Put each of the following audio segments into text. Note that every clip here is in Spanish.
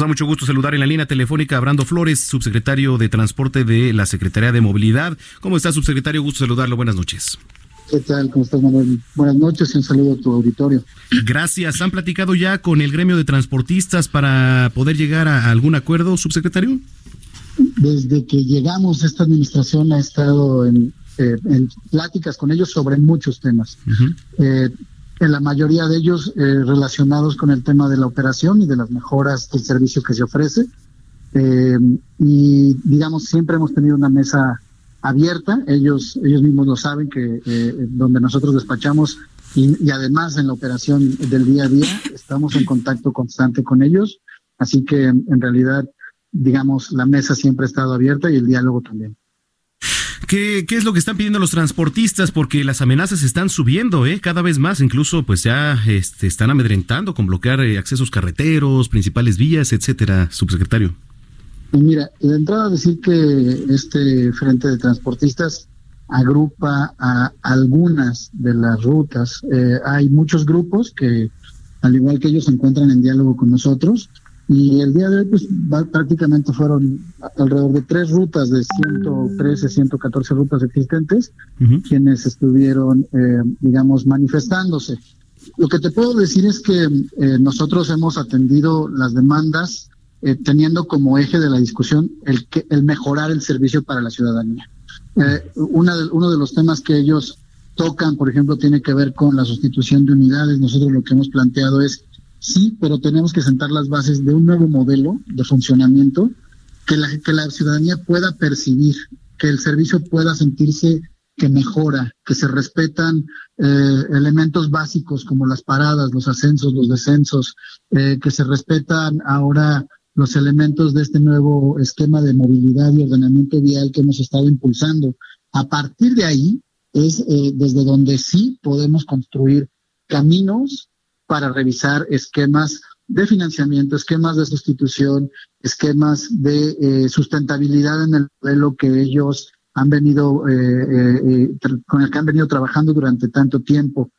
Da mucho gusto saludar en la línea telefónica a Brando Flores, subsecretario de Transporte de la Secretaría de Movilidad. ¿Cómo está, subsecretario? Gusto saludarlo. Buenas noches. ¿Qué tal? ¿Cómo estás, Manuel? Buenas noches y un saludo a tu auditorio. Gracias. ¿Han platicado ya con el gremio de transportistas para poder llegar a algún acuerdo, subsecretario? Desde que llegamos, esta administración ha estado en, eh, en pláticas con ellos sobre muchos temas. eh, en la mayoría de ellos eh, relacionados con el tema de la operación y de las mejoras del servicio que se ofrece. Eh, y digamos, siempre hemos tenido una mesa abierta, ellos, ellos mismos lo saben, que eh, donde nosotros despachamos y, y además en la operación del día a día estamos en contacto constante con ellos, así que en realidad, digamos, la mesa siempre ha estado abierta y el diálogo también. ¿Qué, ¿Qué, es lo que están pidiendo los transportistas? Porque las amenazas están subiendo, ¿eh? Cada vez más, incluso pues ya este, están amedrentando con bloquear eh, accesos carreteros, principales vías, etcétera, subsecretario. Mira, de entrada decir que este frente de transportistas agrupa a algunas de las rutas. Eh, hay muchos grupos que, al igual que ellos, se encuentran en diálogo con nosotros. Y el día de hoy, pues va, prácticamente fueron alrededor de tres rutas de 113, 114 rutas existentes, uh -huh. quienes estuvieron, eh, digamos, manifestándose. Lo que te puedo decir es que eh, nosotros hemos atendido las demandas eh, teniendo como eje de la discusión el, que, el mejorar el servicio para la ciudadanía. Eh, una de, uno de los temas que ellos tocan, por ejemplo, tiene que ver con la sustitución de unidades. Nosotros lo que hemos planteado es, sí, pero tenemos que sentar las bases de un nuevo modelo de funcionamiento que la, que la ciudadanía pueda percibir, que el servicio pueda sentirse que mejora, que se respetan eh, elementos básicos como las paradas, los ascensos, los descensos, eh, que se respetan ahora los elementos de este nuevo esquema de movilidad y ordenamiento vial que hemos estado impulsando. A partir de ahí es eh, desde donde sí podemos construir caminos para revisar esquemas de financiamiento, esquemas de sustitución, esquemas de eh, sustentabilidad en el modelo que ellos han venido, eh, con el que han venido trabajando durante tanto tiempo.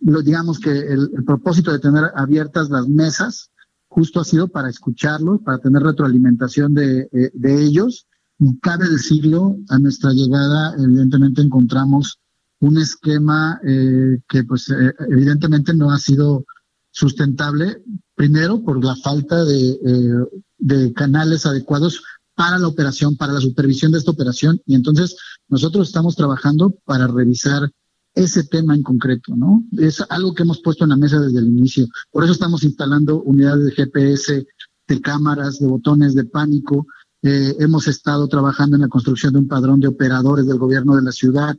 Digamos que el, el propósito de tener abiertas las mesas justo ha sido para escucharlos, para tener retroalimentación de, eh, de ellos. Y cabe decirlo, a nuestra llegada, evidentemente encontramos un esquema eh, que, pues, eh, evidentemente no ha sido sustentable, primero por la falta de, de canales adecuados para la operación, para la supervisión de esta operación. Y entonces nosotros estamos trabajando para revisar ese tema en concreto, ¿no? Es algo que hemos puesto en la mesa desde el inicio. Por eso estamos instalando unidades de GPS, de cámaras, de botones de pánico. Eh, hemos estado trabajando en la construcción de un padrón de operadores del gobierno de la ciudad.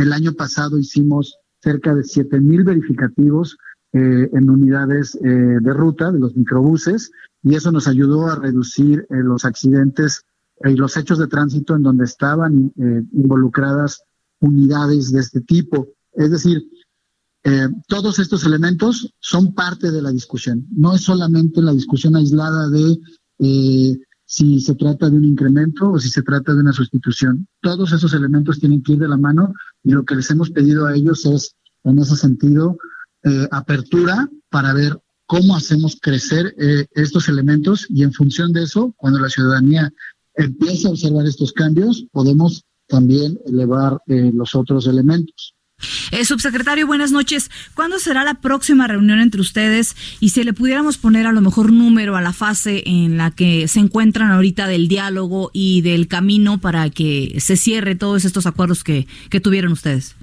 El año pasado hicimos cerca de siete mil verificativos eh, en unidades eh, de ruta de los microbuses y eso nos ayudó a reducir los accidentes y los hechos de tránsito en donde estaban involucradas unidades de este tipo. Es decir, eh, todos estos elementos son parte de la discusión. No es solamente la discusión aislada de eh, si se trata de un incremento o si se trata de una sustitución. Todos esos elementos tienen que ir de la mano y lo que les hemos pedido a ellos es, en ese sentido, eh, apertura para ver cómo hacemos crecer eh, estos elementos y en función de eso, cuando la ciudadanía empieza a observar estos cambios, podemos también elevar eh, los otros elementos. Eh, subsecretario, buenas noches. ¿Cuándo será la próxima reunión entre ustedes? Y si le pudiéramos poner a lo mejor número a la fase en la que se encuentran ahorita del diálogo y del camino para que se cierre todos estos acuerdos que, que tuvieron ustedes.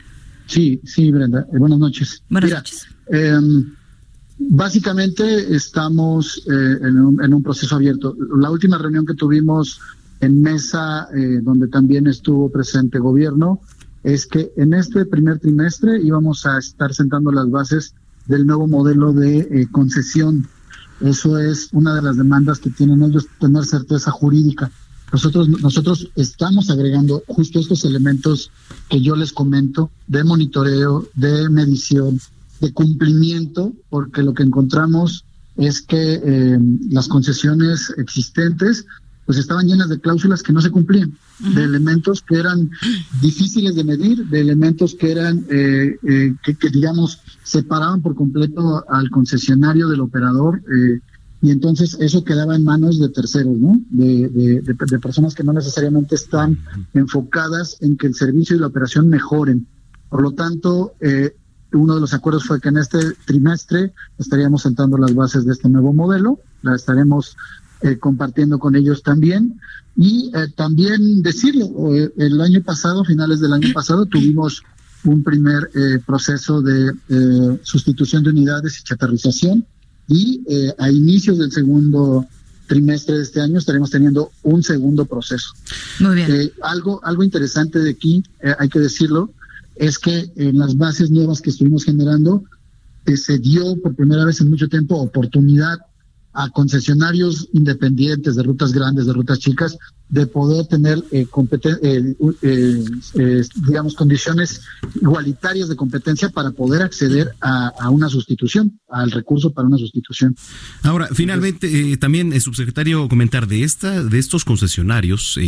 Sí, sí, Brenda. Eh, buenas noches. Buenas Mira, noches. Eh, básicamente estamos eh, en, un, en un proceso abierto. La última reunión que tuvimos en mesa, eh, donde también estuvo presente gobierno, es que en este primer trimestre íbamos a estar sentando las bases del nuevo modelo de eh, concesión Eso es una de las demandas que tienen ellos, tener certeza jurídica. Nosotros, nosotros estamos agregando justo estos elementos que yo les comento de monitoreo, de medición, de cumplimiento, porque lo que encontramos es que eh, las concesiones existentes pues estaban llenas de cláusulas que no se cumplían, de elementos que eran difíciles de medir, de elementos que eran, eh, eh, que, digamos, separaban por completo al concesionario del operador, eh, y entonces eso quedaba en manos de terceros, ¿no? De, de, de, personas que no necesariamente están enfocadas en que el servicio y la operación mejoren. Por lo tanto, uno de los acuerdos fue que en este trimestre estaríamos sentando las bases de este nuevo modelo, la estaremos eh, compartiendo con ellos también. Y eh, también decirlo, eh, el año pasado, finales del año pasado, tuvimos un primer proceso de sustitución de unidades y chatarrización y a inicios del segundo trimestre de este año estaremos teniendo un segundo proceso. Muy bien. algo, algo interesante de aquí, hay que decirlo, es que en las bases nuevas que estuvimos generando, se dio por primera vez en mucho tiempo oportunidad a concesionarios independientes de rutas grandes, de rutas chicas, de poder tener eh, eh, eh, digamos condiciones igualitarias de competencia para poder acceder a, una sustitución, al recurso para una sustitución. Ahora, finalmente, también el subsecretario comentar de esta, de estos concesionarios,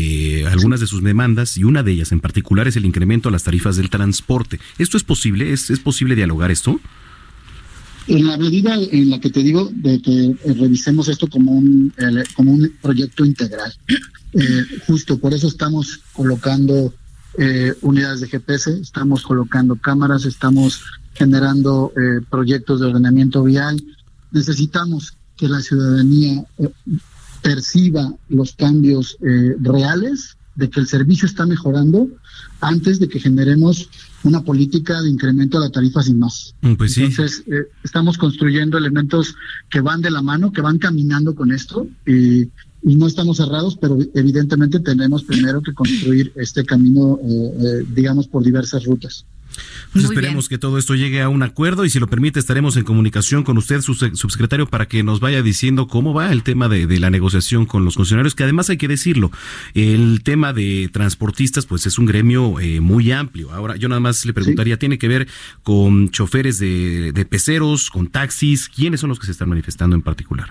algunas de sus demandas y una de ellas en particular es el incremento a las tarifas del transporte. ¿Esto es posible? ¿Es, es posible dialogar esto? En la medida en la que te digo de que eh, revisemos esto como un, como un proyecto integral, eh, justo por eso estamos colocando eh, unidades de GPS, estamos colocando cámaras, estamos generando proyectos de ordenamiento vial. Necesitamos que la ciudadanía perciba los cambios reales de que el servicio está mejorando antes de que generemos una política de incremento de la tarifa sin más. Mm, pues Entonces, eh, estamos construyendo elementos que van de la mano, que van caminando con esto y, y no estamos cerrados, pero evidentemente tenemos primero que construir este camino, eh, eh, digamos, por diversas rutas. Pues esperemos que todo esto llegue a un acuerdo y si lo permite estaremos en comunicación con usted, su subsecretario, para que nos vaya diciendo cómo va el tema de, la negociación con los funcionarios, que además hay que decirlo, el tema de transportistas pues es un gremio eh, muy amplio. Ahora yo nada más le preguntaría, ¿tiene que ver con choferes de, peceros, con taxis? ¿Quiénes son los que se están manifestando en particular?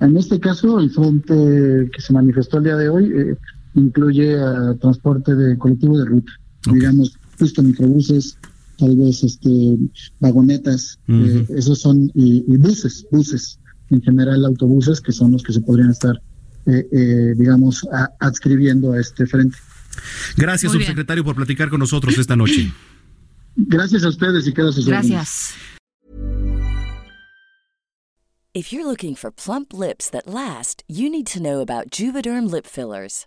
En este caso, el frente que se manifestó el día de hoy eh, incluye a transporte de colectivo de ruta, digamos justo microbuses, tal vez este vagonetas, eh, esos son, y, buses, buses, en general autobuses, que son los que se podrían estar, eh, eh, digamos, adscribiendo a este frente. Gracias, subsecretario, por platicar con nosotros esta noche. Gracias a ustedes y quedas Gracias. If you're looking for plump lips that last, you need to know about Juvederm lip fillers.